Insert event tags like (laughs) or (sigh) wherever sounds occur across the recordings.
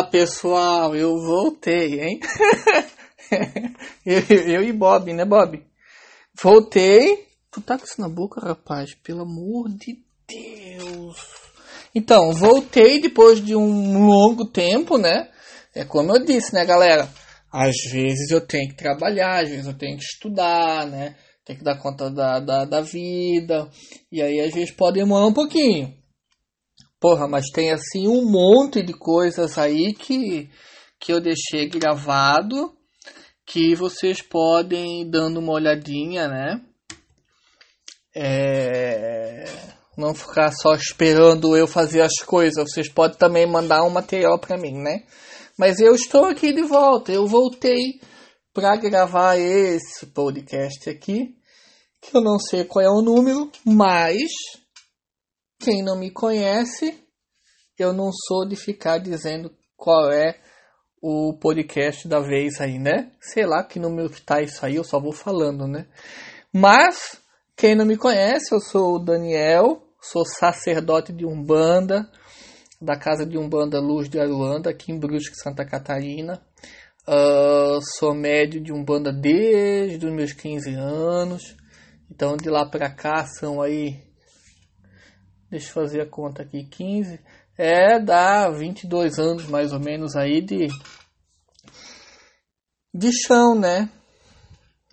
Fala pessoal, eu voltei, hein? (laughs) eu, eu, e Bob, né, Bob? Voltei. Tu tá com isso na boca, rapaz? Pelo amor de Deus. Então, voltei depois de um longo tempo, né? É como eu disse, né, galera? Às vezes eu tenho que trabalhar, às vezes eu tenho que estudar, né? Tem que dar conta da, da, da vida. E aí, às vezes, pode demorar um pouquinho. Porra, mas tem assim um monte de coisas aí que, que eu deixei gravado que vocês podem dando uma olhadinha, né? É... Não ficar só esperando eu fazer as coisas. Vocês podem também mandar um material para mim, né? Mas eu estou aqui de volta. Eu voltei para gravar esse podcast aqui, que eu não sei qual é o número, mas quem não me conhece, eu não sou de ficar dizendo qual é o podcast da vez aí, né? Sei lá que número que tá isso aí, eu só vou falando, né? Mas, quem não me conhece, eu sou o Daniel, sou sacerdote de Umbanda, da casa de Umbanda Luz de Aruanda, aqui em Brusque, Santa Catarina. Uh, sou médio de Umbanda desde os meus 15 anos. Então, de lá pra cá são aí Deixa eu fazer a conta aqui. 15. É, dá 22 anos mais ou menos aí de. De chão, né?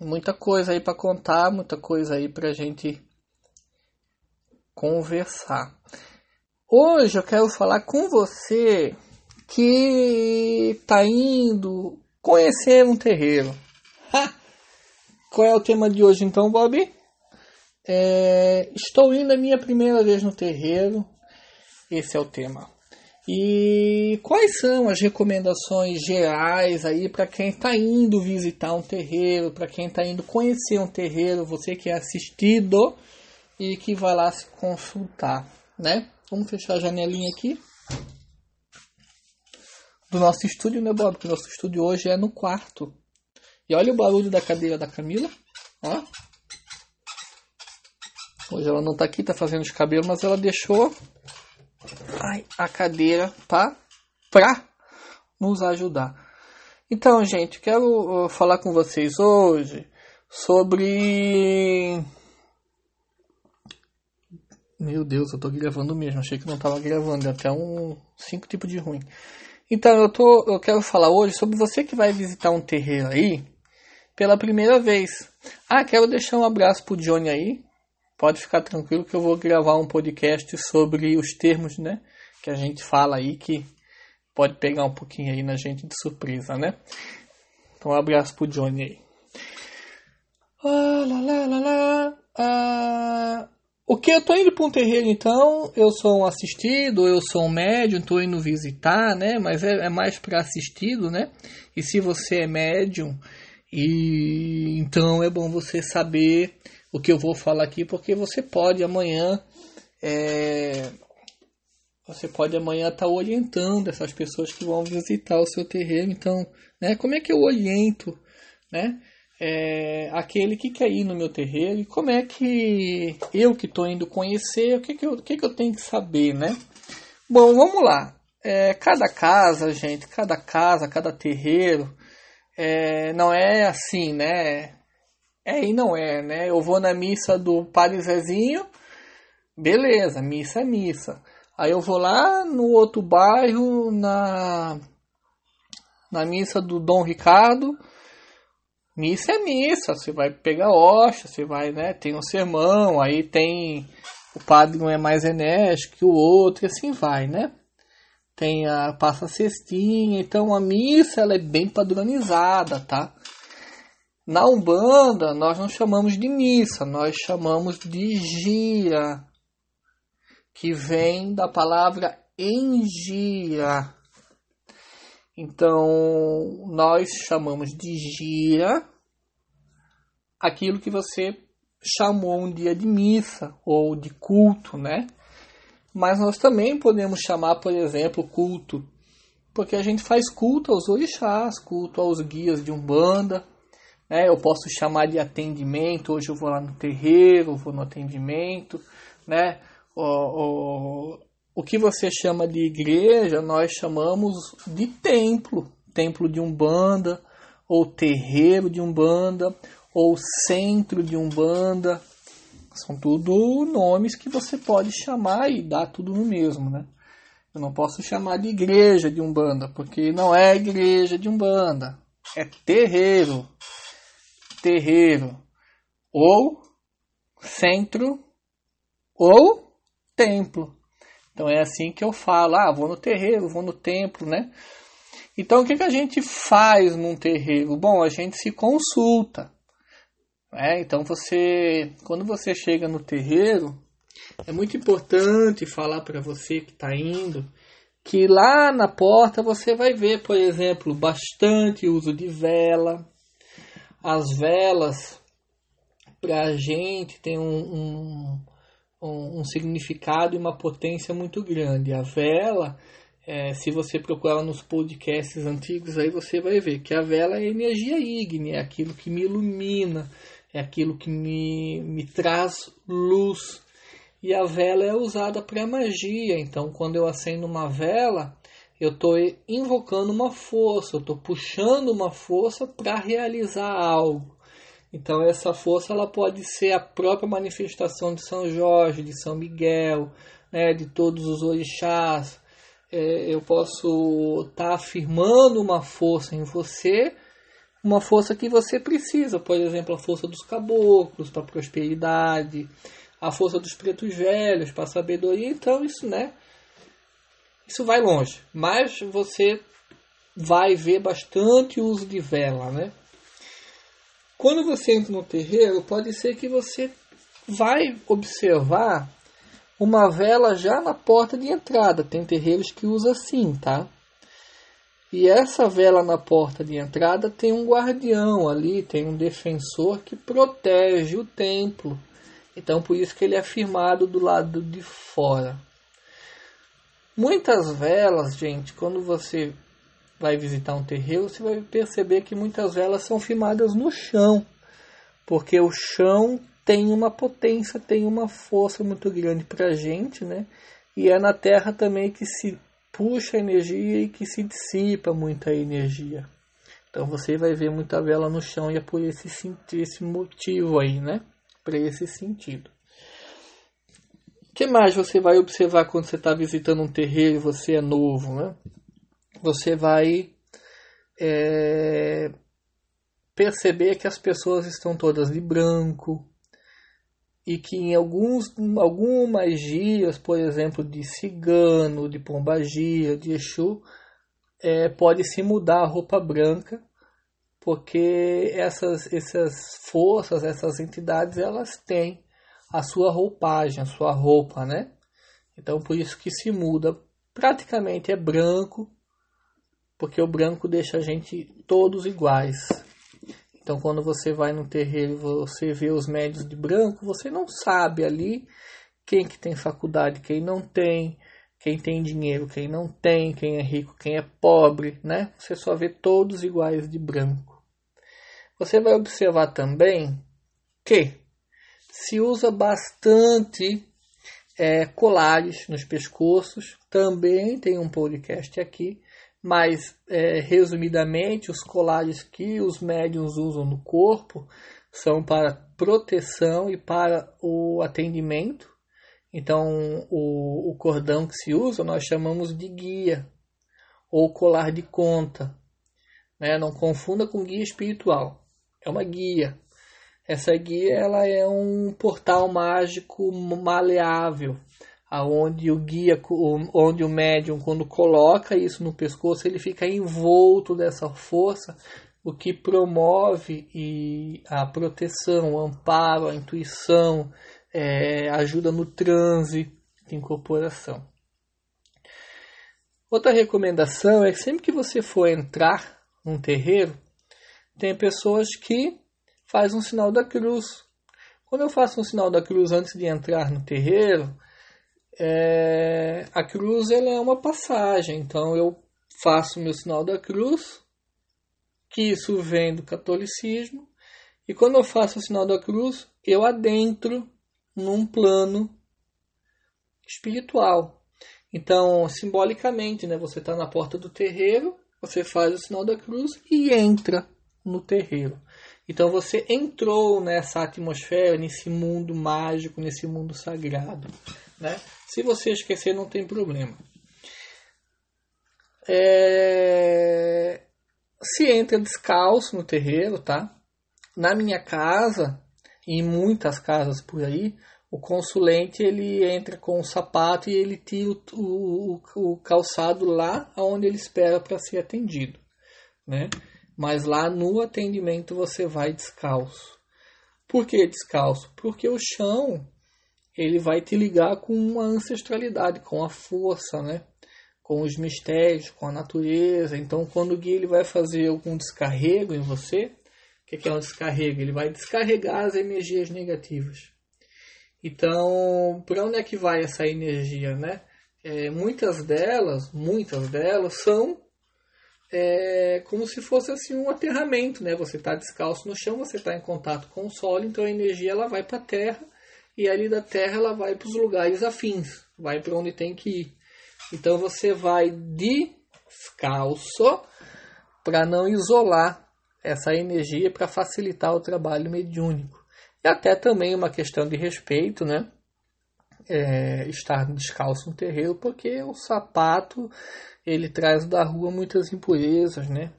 Muita coisa aí para contar, muita coisa aí pra gente conversar. Hoje eu quero falar com você que tá indo conhecer um terreiro. (laughs) Qual é o tema de hoje então, Bob? É, estou indo a minha primeira vez no terreiro. Esse é o tema. E quais são as recomendações gerais aí para quem está indo visitar um terreiro, para quem está indo conhecer um terreiro, você que é assistido e que vai lá se consultar, né? Vamos fechar a janelinha aqui do nosso estúdio, né, Bob? Porque nosso estúdio hoje é no quarto. E olha o barulho da cadeira da Camila, ó. Hoje ela não está aqui, está fazendo os cabelos, mas ela deixou ai, a cadeira para pra nos ajudar. Então, gente, quero uh, falar com vocês hoje sobre. Meu Deus, eu tô gravando mesmo. Achei que não estava gravando. É até um cinco tipos de ruim. Então, eu, tô, eu quero falar hoje sobre você que vai visitar um terreiro aí pela primeira vez. Ah, quero deixar um abraço pro Johnny aí, pode ficar tranquilo que eu vou gravar um podcast sobre os termos, né? Que a gente fala aí que pode pegar um pouquinho aí na gente de surpresa, né? Então um abraço pro Johnny aí. Ah, lá, lá, lá. Ah, o que eu tô indo para um terreiro então? Eu sou um assistido, eu sou um médium, tô indo visitar, né? Mas é, é mais para assistido, né? E se você é médium, e então é bom você saber o que eu vou falar aqui, porque você pode amanhã é, você pode amanhã estar tá orientando essas pessoas que vão visitar o seu terreno. Então, né, como é que eu oriento né, é, aquele que quer ir no meu terreiro e como é que eu que estou indo conhecer, o que, que, eu, que, que eu tenho que saber, né? Bom, vamos lá. É, cada casa, gente, cada casa, cada terreiro, é, não é assim, né? É e não é, né? Eu vou na missa do Padre Zezinho, beleza, missa é missa. Aí eu vou lá no outro bairro, na, na missa do Dom Ricardo, missa é missa, você vai pegar hoxa, você vai, né? Tem um sermão, aí tem o padre não é mais enérgico que o outro, e assim vai, né? Tem a passa cestinha, então a missa ela é bem padronizada, tá? Na Umbanda, nós não chamamos de missa, nós chamamos de gira, que vem da palavra engira. Então, nós chamamos de gira aquilo que você chamou um dia de missa ou de culto, né? Mas nós também podemos chamar, por exemplo, culto, porque a gente faz culto aos orixás, culto aos guias de Umbanda, né? Eu posso chamar de atendimento. Hoje eu vou lá no terreiro, vou no atendimento, né? O, o, o que você chama de igreja, nós chamamos de templo, templo de umbanda, ou terreiro de umbanda, ou centro de umbanda. São tudo nomes que você pode chamar e dar tudo no mesmo, né? Eu não posso chamar de igreja de umbanda, porque não é igreja de umbanda, é terreiro, terreiro, ou centro, ou templo. Então é assim que eu falo, ah, vou no terreiro, vou no templo, né? Então o que, que a gente faz num terreiro? Bom, a gente se consulta. É, então você, quando você chega no terreiro, é muito importante falar para você que está indo que lá na porta você vai ver, por exemplo, bastante uso de vela. As velas para a gente tem um, um, um, significado e uma potência muito grande. A vela, é, se você procurar nos podcasts antigos, aí você vai ver que a vela é energia ígnea, é aquilo que me ilumina, é aquilo que me, me traz luz. E a vela é usada para magia, então quando eu acendo uma vela, eu estou invocando uma força, eu estou puxando uma força para realizar algo. Então essa força ela pode ser a própria manifestação de São Jorge, de São Miguel, né, de todos os orixás. É, eu posso estar tá afirmando uma força em você uma força que você precisa, por exemplo, a força dos caboclos para prosperidade, a força dos pretos velhos para sabedoria. Então isso, né? Isso vai longe, mas você vai ver bastante uso de vela, né? Quando você entra no terreiro, pode ser que você vai observar uma vela já na porta de entrada. Tem terreiros que usa assim, tá? E essa vela na porta de entrada tem um guardião ali, tem um defensor que protege o templo. Então por isso que ele é firmado do lado de fora. Muitas velas, gente, quando você vai visitar um terreiro, você vai perceber que muitas velas são firmadas no chão, porque o chão tem uma potência, tem uma força muito grande para a gente, né? E é na terra também que se puxa energia e que se dissipa muita energia. Então você vai ver muita vela no chão e é por esse, esse motivo aí, né? Para esse sentido. Que mais você vai observar quando você está visitando um terreiro e você é novo, né? Você vai é, perceber que as pessoas estão todas de branco, e que em alguns, algumas gias, por exemplo, de cigano, de pombagia, de Exu, é, pode se mudar a roupa branca, porque essas, essas forças, essas entidades, elas têm a sua roupagem, a sua roupa, né? Então por isso que se muda. Praticamente é branco, porque o branco deixa a gente todos iguais. Então, quando você vai no terreiro, você vê os médios de branco, você não sabe ali quem que tem faculdade, quem não tem, quem tem dinheiro, quem não tem, quem é rico, quem é pobre, né? Você só vê todos iguais de branco. Você vai observar também que se usa bastante é, colares nos pescoços. Também tem um podcast aqui mas, é, resumidamente, os colares que os médiums usam no corpo são para proteção e para o atendimento. Então, o, o cordão que se usa nós chamamos de guia ou colar de conta. Né? Não confunda com guia espiritual. É uma guia. Essa guia ela é um portal mágico maleável aonde o guia, onde o médium, quando coloca isso no pescoço, ele fica envolto dessa força, o que promove e a proteção, o amparo, a intuição, é, ajuda no transe de incorporação. Outra recomendação é que sempre que você for entrar num terreiro, tem pessoas que fazem um sinal da cruz. Quando eu faço um sinal da cruz antes de entrar no terreiro, é, a cruz ela é uma passagem, então eu faço meu sinal da cruz, que isso vem do catolicismo, e quando eu faço o sinal da cruz, eu adentro num plano espiritual. Então, simbolicamente, né, você está na porta do terreiro, você faz o sinal da cruz e entra no terreiro. Então você entrou nessa atmosfera, nesse mundo mágico, nesse mundo sagrado. Né? Se você esquecer, não tem problema. É... Se entra descalço no terreiro, tá? Na minha casa, e em muitas casas por aí, o consulente ele entra com o sapato e ele tira o, o, o calçado lá onde ele espera para ser atendido, né? Mas lá no atendimento você vai descalço. Por que descalço? Porque o chão ele vai te ligar com uma ancestralidade, com a força, né? Com os mistérios, com a natureza. Então, quando o guia ele vai fazer algum descarrego em você, o que é um descarrego? Ele vai descarregar as energias negativas. Então, para onde é que vai essa energia, né? É, muitas delas, muitas delas são é, como se fosse assim um aterramento, né? Você está descalço no chão, você está em contato com o solo, então a energia ela vai para a terra e ali da terra ela vai para os lugares afins, vai para onde tem que ir. Então você vai descalço para não isolar essa energia para facilitar o trabalho mediúnico. E até também uma questão de respeito, né? É, estar descalço no terreiro, porque o sapato ele traz da rua muitas impurezas, né?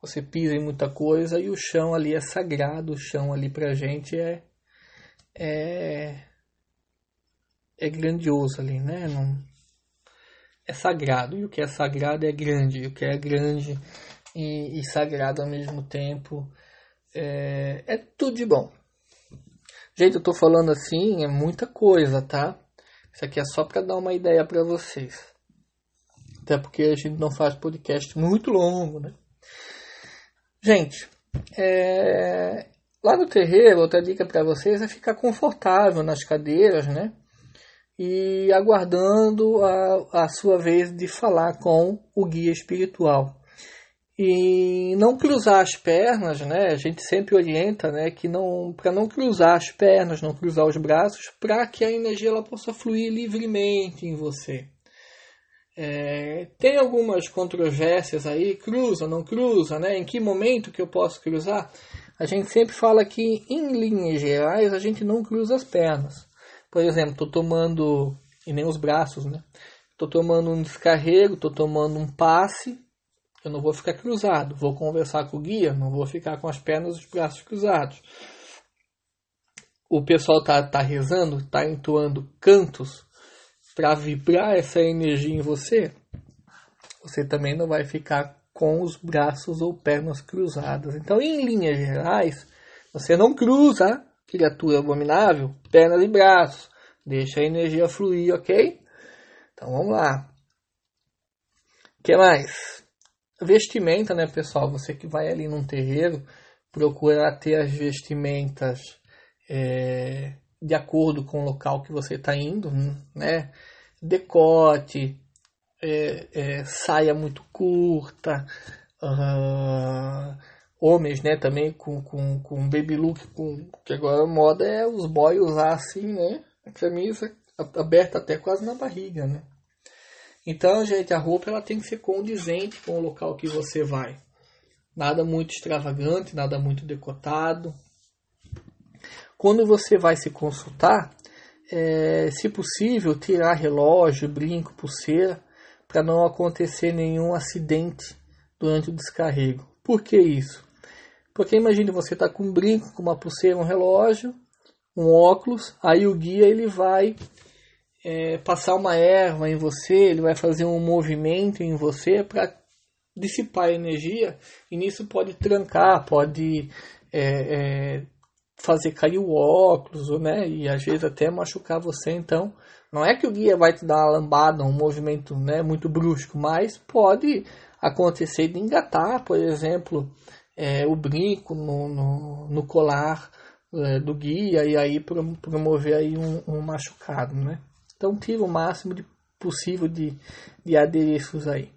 Você pisa em muita coisa e o chão ali é sagrado, o chão ali pra gente é é, é grandioso ali, né? Não, é sagrado, e o que é sagrado é grande, e o que é grande e, e sagrado ao mesmo tempo é, é tudo de bom. Gente, eu tô falando assim, é muita coisa, tá? Isso aqui é só para dar uma ideia para vocês. Até porque a gente não faz podcast muito longo, né? Gente, é... lá no terreiro, outra dica para vocês é ficar confortável nas cadeiras, né? E aguardando a, a sua vez de falar com o guia espiritual e não cruzar as pernas, né? A gente sempre orienta, né, que não para não cruzar as pernas, não cruzar os braços, para que a energia ela possa fluir livremente em você. É, tem algumas controvérsias aí, cruza, não cruza, né? Em que momento que eu posso cruzar? A gente sempre fala que, em linhas gerais, a gente não cruza as pernas. Por exemplo, estou tomando, e nem os braços, né? Estou tomando um descarrego, estou tomando um passe, eu não vou ficar cruzado. Vou conversar com o guia, não vou ficar com as pernas e os braços cruzados. O pessoal tá, tá rezando, tá entoando cantos para vibrar essa energia em você. Você também não vai ficar com os braços ou pernas cruzadas. Então, em linhas gerais, você não cruza, criatura abominável, pernas e braços. Deixa a energia fluir, ok? Então vamos lá. O que mais? Vestimenta, né, pessoal? Você que vai ali num terreiro, procura ter as vestimentas é, de acordo com o local que você está indo, né? Decote, é, é, saia muito curta, uh, homens, né, também com, com, com baby look, com, que agora a moda é os boys usar assim, né? A camisa aberta até quase na barriga, né? Então, gente, a roupa ela tem que ser condizente com o local que você vai. Nada muito extravagante, nada muito decotado. Quando você vai se consultar, é, se possível, tirar relógio, brinco, pulseira, para não acontecer nenhum acidente durante o descarrego. Por que isso? Porque imagine você está com um brinco, com uma pulseira, um relógio, um óculos, aí o guia ele vai é, passar uma erva em você, ele vai fazer um movimento em você para dissipar a energia e nisso pode trancar, pode é, é, fazer cair o óculos, né? E às vezes até machucar você. Então, não é que o guia vai te dar uma lambada, um movimento né, muito brusco, mas pode acontecer de engatar, por exemplo, é, o brinco no, no, no colar é, do guia e aí promover aí um, um machucado, né? Então tira o máximo de possível de, de adereços aí.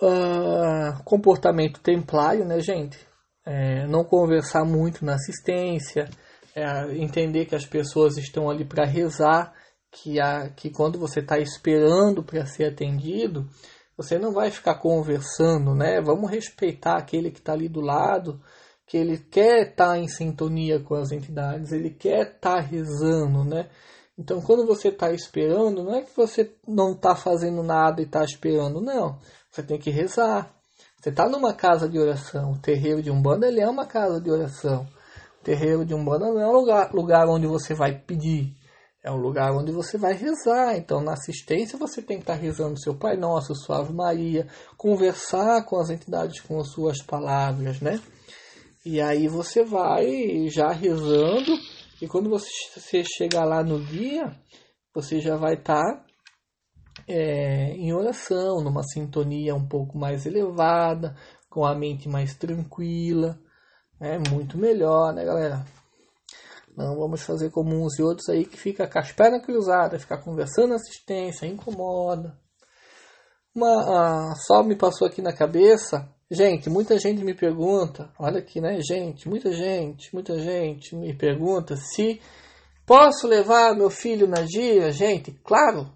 Uh, comportamento templário, né, gente? É, não conversar muito na assistência, é, entender que as pessoas estão ali para rezar que, a, que quando você está esperando para ser atendido, você não vai ficar conversando, né? Vamos respeitar aquele que está ali do lado, que ele quer estar tá em sintonia com as entidades, ele quer estar tá rezando, né? Então, quando você está esperando, não é que você não está fazendo nada e está esperando, não. Você tem que rezar. Você está numa casa de oração. O terreiro de Umbanda ele é uma casa de oração. O terreiro de Umbanda não é um lugar, lugar onde você vai pedir. É um lugar onde você vai rezar. Então, na assistência, você tem que estar rezando seu Pai Nosso, sua Ave Maria, conversar com as entidades com as suas palavras, né? E aí você vai já rezando, e quando você chegar lá no dia, você já vai estar é, em oração, numa sintonia um pouco mais elevada, com a mente mais tranquila. É muito melhor, né, galera? Não vamos fazer como uns e outros aí que fica com as pernas cruzadas, ficar conversando assistência, incomoda. Uma, só me passou aqui na cabeça, gente, muita gente me pergunta, olha aqui, né, gente, muita gente, muita gente me pergunta se posso levar meu filho na gira, gente, claro,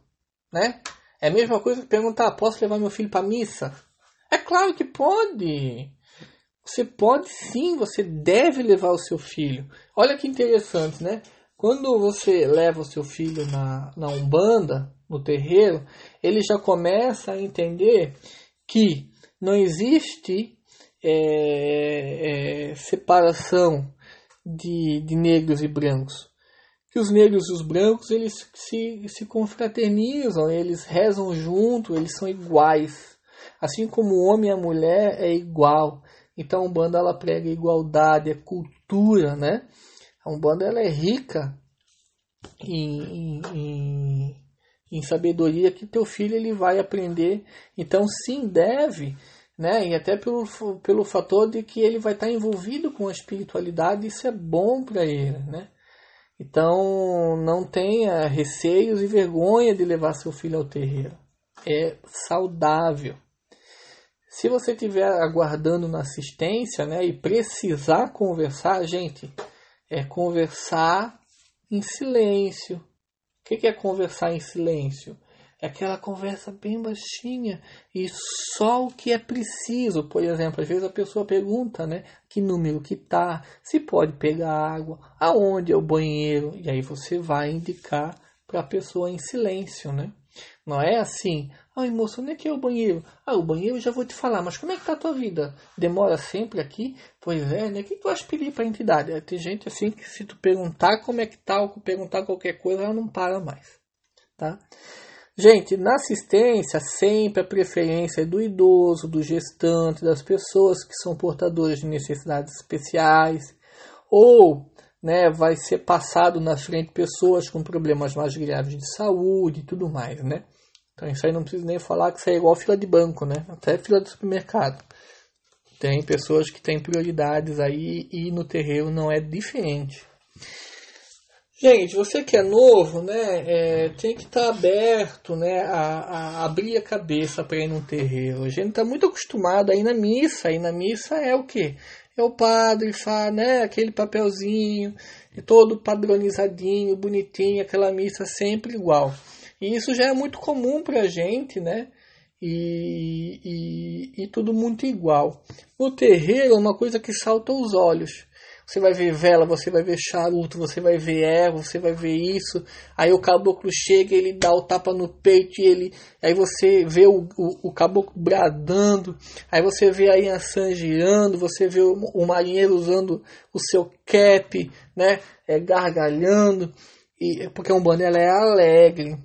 né? É a mesma coisa que perguntar, posso levar meu filho para missa? É claro que pode. Você pode sim, você deve levar o seu filho. Olha que interessante, né? Quando você leva o seu filho na, na Umbanda, no terreiro, ele já começa a entender que não existe é, é, separação de, de negros e brancos. Que os negros e os brancos eles se, se confraternizam, eles rezam junto, eles são iguais. Assim como o homem e a mulher é igual. Então a Umbanda ela prega igualdade, é cultura, né? A Umbanda ela é rica em, em, em, sabedoria que teu filho ele vai aprender. Então sim, deve, né? E até pelo, pelo fator de que ele vai estar envolvido com a espiritualidade, isso é bom para ele, né? Então não tenha receios e vergonha de levar seu filho ao terreiro. É saudável. Se você estiver aguardando na assistência né, e precisar conversar, gente, é conversar em silêncio. O que é conversar em silêncio? É aquela conversa bem baixinha e só o que é preciso. Por exemplo, às vezes a pessoa pergunta, né, que número que tá, se pode pegar água, aonde é o banheiro, e aí você vai indicar para a pessoa em silêncio, né? Não é assim, Ai, moço, onde é que é o banheiro? Ah, o banheiro já vou te falar, mas como é que tá a tua vida? Demora sempre aqui? Pois é, né? O que tu vais pedir para a entidade? Tem gente assim que se tu perguntar como é que tá, ou perguntar qualquer coisa, ela não para mais, tá? Gente, na assistência, sempre a preferência é do idoso, do gestante, das pessoas que são portadoras de necessidades especiais, ou né, vai ser passado na frente pessoas com problemas mais graves de saúde e tudo mais, né? Então isso aí não precisa nem falar que isso é igual fila de banco, né? Até fila de supermercado. Tem pessoas que têm prioridades aí e no terreiro não é diferente. Gente, você que é novo, né, é, tem que estar tá aberto, né, a, a, abrir a cabeça para ir no terreiro. A gente está muito acostumado aí na missa, aí na missa é o que? É o padre, faz, né, aquele papelzinho, todo padronizadinho, bonitinho, aquela missa sempre igual. E isso já é muito comum para a gente, né? E, e, e, tudo muito igual. No terreiro é uma coisa que salta aos olhos. Você vai ver vela, você vai ver charuto, você vai ver erva, você vai ver isso. Aí o caboclo chega, ele dá o tapa no peito e ele. Aí você vê o, o, o caboclo bradando. Aí você vê a Yansan girando, você vê o, o marinheiro usando o seu cap, né? É, gargalhando. E, porque a Umbanda ela é alegre.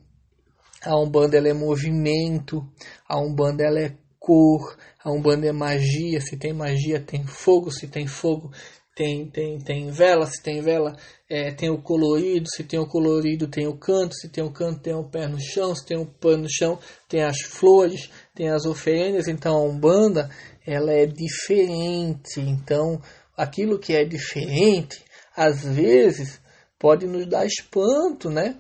A Umbanda ela é movimento, a Umbanda ela é cor, a Umbanda é magia, se tem magia tem fogo, se tem fogo tem, tem, tem vela, se tem vela é, tem o colorido, se tem o colorido tem o canto, se tem o canto tem o pé no chão, se tem o pé no chão tem as flores, tem as oferendas, então a Umbanda ela é diferente, então aquilo que é diferente às vezes pode nos dar espanto, né?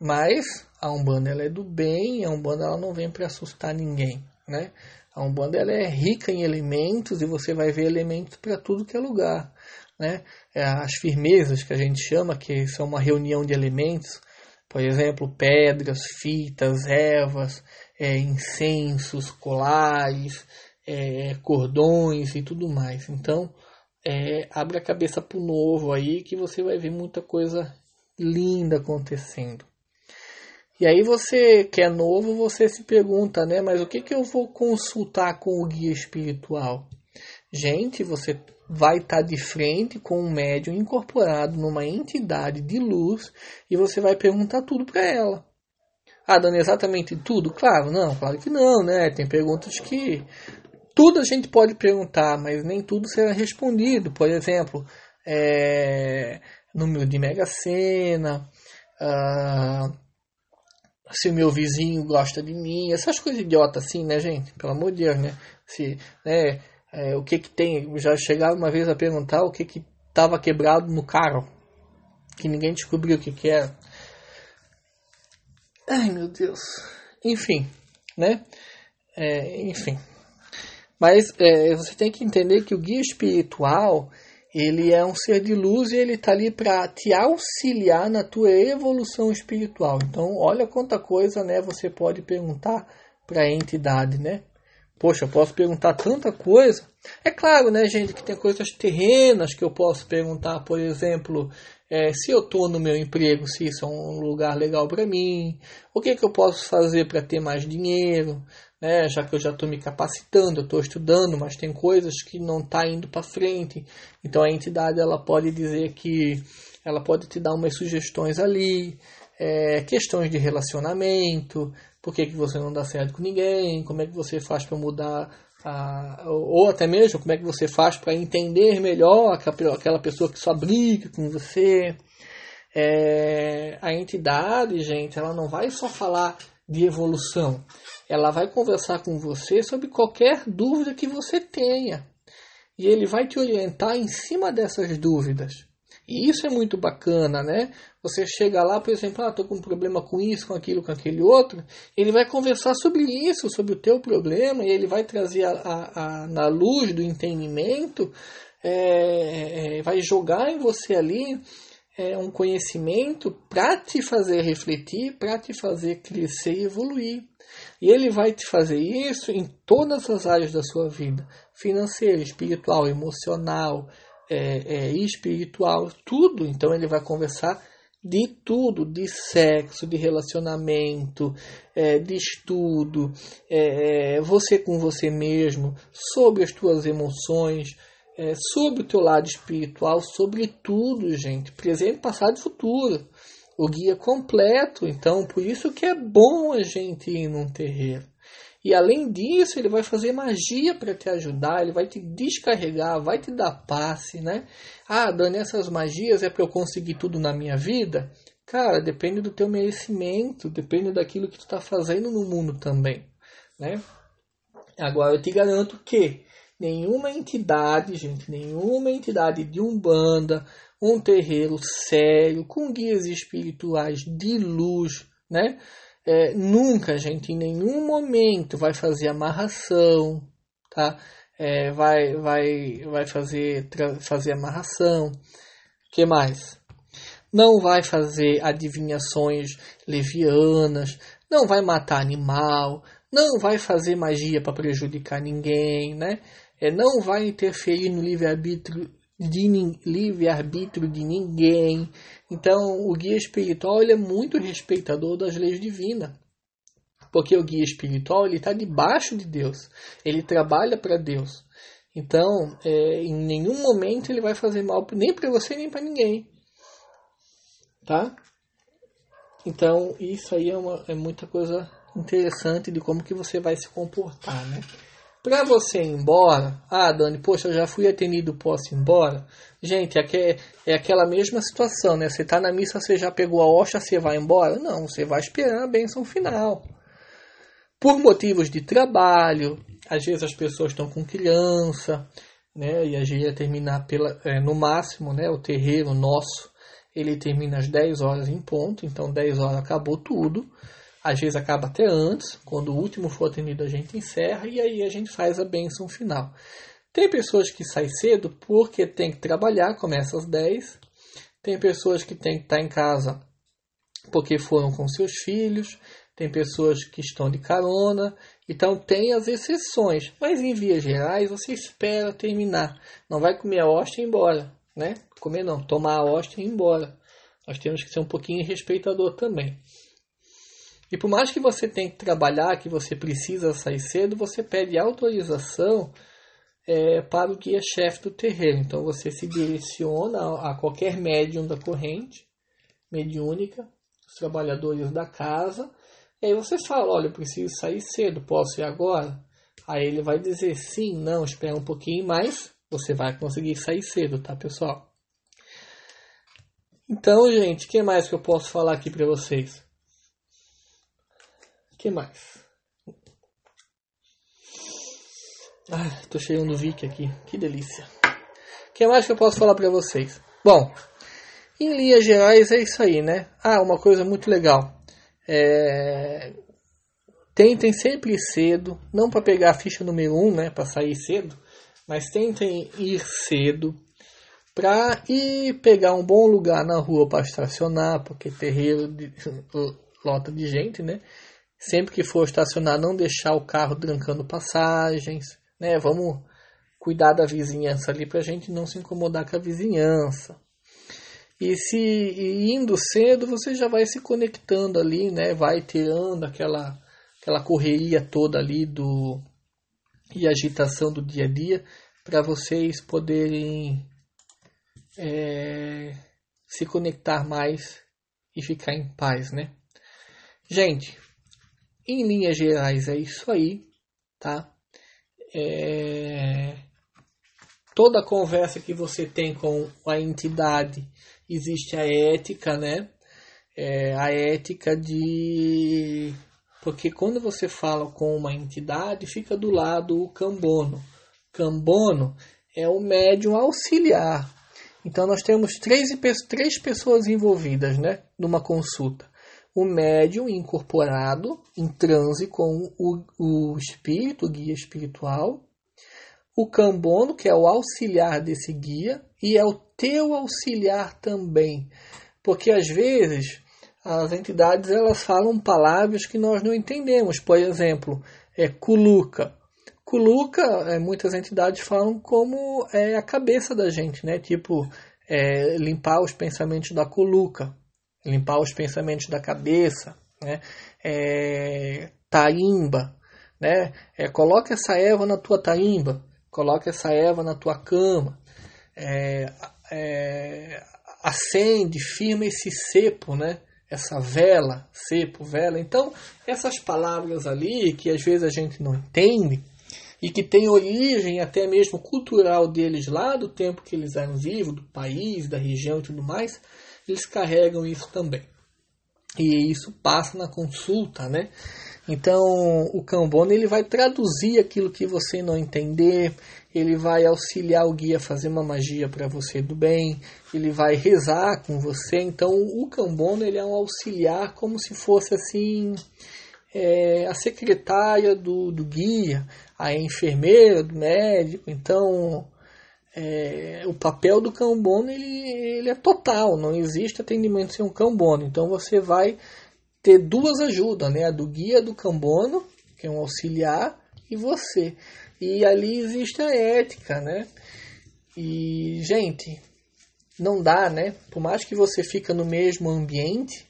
Mas a Umbanda ela é do bem, a Umbanda ela não vem para assustar ninguém, né? A Umbanda ela é rica em elementos e você vai ver elementos para tudo que é lugar, né? É, as firmezas que a gente chama, que são uma reunião de elementos, Por exemplo, pedras, fitas, ervas, é, incensos, colares, é, cordões e tudo mais. Então, é, abre a cabeça para o novo aí que você vai ver muita coisa linda acontecendo. E aí você que é novo, você se pergunta, né? Mas o que, que eu vou consultar com o guia espiritual? Gente, você vai estar tá de frente com um médium incorporado numa entidade de luz e você vai perguntar tudo para ela. Ah, dando exatamente tudo? Claro, não, claro que não, né? Tem perguntas que tudo a gente pode perguntar, mas nem tudo será respondido. Por exemplo, é, número de mega sena, ah, se o meu vizinho gosta de mim, essas coisas idiotas assim, né, gente? Pelo amor de Deus, né? Se, né é, o que que tem? Já chegaram uma vez a perguntar o que que estava quebrado no carro, que ninguém descobriu o que que era. Ai, meu Deus. Enfim, né? É, enfim. Mas é, você tem que entender que o guia espiritual ele é um ser de luz e ele está ali para te auxiliar na tua evolução espiritual. Então, olha quanta coisa, né, você pode perguntar para a entidade, né? Poxa, eu posso perguntar tanta coisa. É claro, né, gente, que tem coisas terrenas que eu posso perguntar, por exemplo, é, se eu estou no meu emprego, se isso é um lugar legal para mim, o que, que eu posso fazer para ter mais dinheiro, né? já que eu já estou me capacitando, eu estou estudando, mas tem coisas que não está indo para frente. Então a entidade ela pode dizer que ela pode te dar umas sugestões ali, é, questões de relacionamento, por que, que você não dá certo com ninguém, como é que você faz para mudar a, ou até mesmo como é que você faz para entender melhor aquela pessoa que só briga com você. É, a entidade, gente, ela não vai só falar de evolução, ela vai conversar com você sobre qualquer dúvida que você tenha. E ele vai te orientar em cima dessas dúvidas. E isso é muito bacana, né? Você chega lá, por exemplo, ah, tô com um problema com isso, com aquilo, com aquele outro. Ele vai conversar sobre isso, sobre o teu problema, e ele vai trazer a, a, a na luz do entendimento, é, é, vai jogar em você ali é, um conhecimento para te fazer refletir, para te fazer crescer e evoluir. E ele vai te fazer isso em todas as áreas da sua vida: financeira, espiritual, emocional, é, é, espiritual, tudo. Então ele vai conversar de tudo, de sexo, de relacionamento, é, de estudo, é, é, você com você mesmo, sobre as tuas emoções, é, sobre o teu lado espiritual, sobre tudo, gente, presente, passado e futuro. O guia completo, então por isso que é bom a gente ir num terreiro. E além disso, ele vai fazer magia para te ajudar, ele vai te descarregar, vai te dar passe, né? Ah, Dani, essas magias é para eu conseguir tudo na minha vida? Cara, depende do teu merecimento, depende daquilo que tu está fazendo no mundo também, né? Agora eu te garanto que nenhuma entidade, gente, nenhuma entidade de umbanda, um terreiro sério, com guias espirituais de luz, né? É, nunca, gente, em nenhum momento vai fazer amarração, tá? É, vai, vai, vai fazer, fazer amarração. que mais? Não vai fazer adivinhações levianas, não vai matar animal, não vai fazer magia para prejudicar ninguém, né? É, não vai interferir no livre-arbítrio de livre-arbítrio de ninguém. Então, o guia espiritual ele é muito respeitador das leis divinas. Porque o guia espiritual está debaixo de Deus. Ele trabalha para Deus. Então, é, em nenhum momento ele vai fazer mal nem para você nem para ninguém. Tá? Então, isso aí é, uma, é muita coisa interessante de como que você vai se comportar, né? Para você ir embora, ah, Dani, poxa, eu já fui atendido, posso ir embora? Gente, é, é aquela mesma situação, né? Você está na missa, você já pegou a hoxa, você vai embora? Não, você vai esperar a bênção final. Por motivos de trabalho, às vezes as pessoas estão com criança, né? E a gente ia terminar pela, é, no máximo, né? O terreiro nosso, ele termina às 10 horas em ponto, então 10 horas acabou tudo. Às vezes acaba até antes, quando o último for atendido a gente encerra e aí a gente faz a bênção final. Tem pessoas que saem cedo porque tem que trabalhar, começa às 10. Tem pessoas que tem que estar em casa porque foram com seus filhos, tem pessoas que estão de carona, então tem as exceções. Mas em vias gerais, você espera terminar. Não vai comer a hóstia e ir embora, né? Comer não, tomar a hóstia e ir embora. Nós temos que ser um pouquinho respeitador também. E por mais que você tenha que trabalhar, que você precisa sair cedo, você pede autorização é, para o guia-chefe do terreiro. Então você se direciona a qualquer médium da corrente mediúnica, os trabalhadores da casa, e aí você fala, olha, eu preciso sair cedo, posso ir agora? Aí ele vai dizer sim, não, espera um pouquinho mais, você vai conseguir sair cedo, tá pessoal? Então, gente, o que mais que eu posso falar aqui para vocês? O que mais? Ah, tô cheio do Vic aqui, que delícia. O que mais que eu posso falar para vocês? Bom, em linhas gerais é isso aí, né? Ah, uma coisa muito legal. É... Tentem sempre ir cedo, não para pegar a ficha número 1, um, né, para sair cedo, mas tentem ir cedo para ir pegar um bom lugar na rua para estacionar, porque terreiro de, (laughs) lota de gente, né? Sempre que for estacionar, não deixar o carro trancando passagens, né? Vamos cuidar da vizinhança ali para a gente não se incomodar com a vizinhança. E se e indo cedo, você já vai se conectando ali, né? Vai tirando aquela aquela correria toda ali do e agitação do dia a dia para vocês poderem é, se conectar mais e ficar em paz, né? Gente, em linhas gerais é isso aí, tá? É, toda conversa que você tem com a entidade existe a ética, né? É, a ética de. Porque quando você fala com uma entidade, fica do lado o cambono. Cambono é o médium auxiliar. Então nós temos três, três pessoas envolvidas né, numa consulta. O médium incorporado em transe com o, o espírito, o guia espiritual. O cambono, que é o auxiliar desse guia, e é o teu auxiliar também. Porque às vezes as entidades elas falam palavras que nós não entendemos. Por exemplo, é culuca. Culuca, é, muitas entidades falam como é a cabeça da gente, né? Tipo, é, limpar os pensamentos da culuca, limpar os pensamentos da cabeça, né? É, taimba, né? É, coloca essa erva na tua taimba, coloca essa erva na tua cama, é, é, acende, firma esse cepo, né? Essa vela, cepo, vela. Então, essas palavras ali que às vezes a gente não entende e que tem origem até mesmo cultural deles lá do tempo que eles eram vivos, do país, da região e tudo mais, eles carregam isso também. E isso passa na consulta, né? Então, o Cambona ele vai traduzir aquilo que você não entender, ele vai auxiliar o guia a fazer uma magia para você do bem, ele vai rezar com você. Então, o Cambono ele é um auxiliar como se fosse assim é, a secretária do, do guia, a enfermeira do médico. Então, é, o papel do Cambono ele, ele é total, não existe atendimento sem um Cambono. Então, você vai ter duas ajudas, né? A do guia do Cambono, que é um auxiliar, e você. E ali existe a ética, né? E, gente, não dá, né? Por mais que você fica no mesmo ambiente,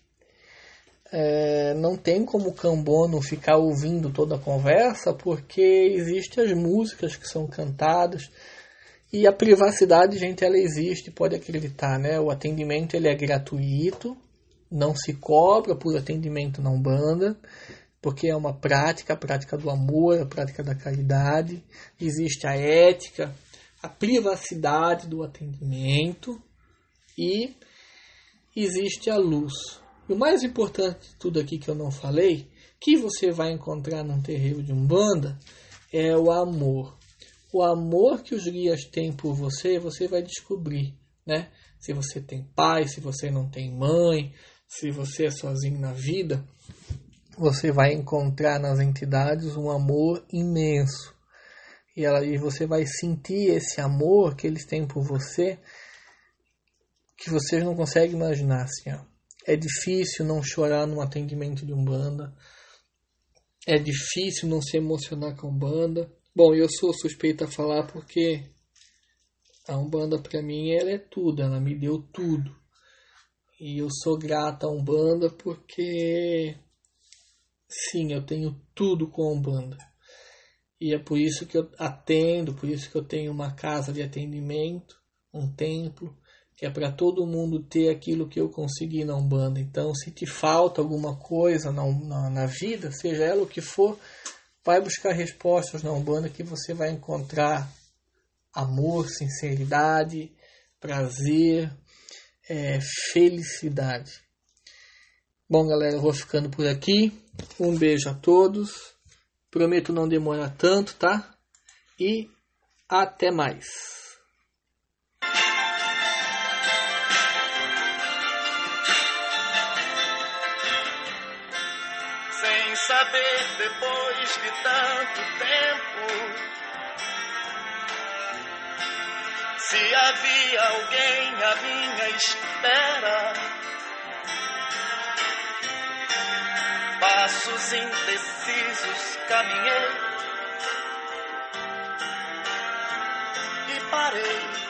é, não tem como o cambono ficar ouvindo toda a conversa, porque existem as músicas que são cantadas e a privacidade, gente, ela existe, pode acreditar, né? O atendimento ele é gratuito, não se cobra por atendimento na Umbanda porque é uma prática, a prática do amor, a prática da caridade, existe a ética, a privacidade do atendimento e existe a luz. E o mais importante de tudo aqui que eu não falei, que você vai encontrar num terreiro de Umbanda, é o amor. O amor que os guias têm por você, você vai descobrir, né? Se você tem pai, se você não tem mãe, se você é sozinho na vida, você vai encontrar nas entidades um amor imenso. E, ela, e você vai sentir esse amor que eles têm por você que vocês não conseguem imaginar. Assim, ó. É difícil não chorar num atendimento de Umbanda. É difícil não se emocionar com Umbanda. Bom, eu sou suspeita a falar porque a Umbanda para mim ela é tudo, ela me deu tudo. E eu sou grata a Umbanda porque sim, eu tenho tudo com a Umbanda. E é por isso que eu atendo, por isso que eu tenho uma casa de atendimento, um templo, que é para todo mundo ter aquilo que eu consegui na Umbanda. Então, se te falta alguma coisa na, na, na vida, seja ela o que for, vai buscar respostas na Umbanda que você vai encontrar amor, sinceridade, prazer, é, felicidade. Bom, galera, eu vou ficando por aqui. Um beijo a todos. Prometo não demorar tanto, tá? E até mais. Saber depois de tanto tempo. Se havia alguém à minha espera. passos indecisos caminhei. E parei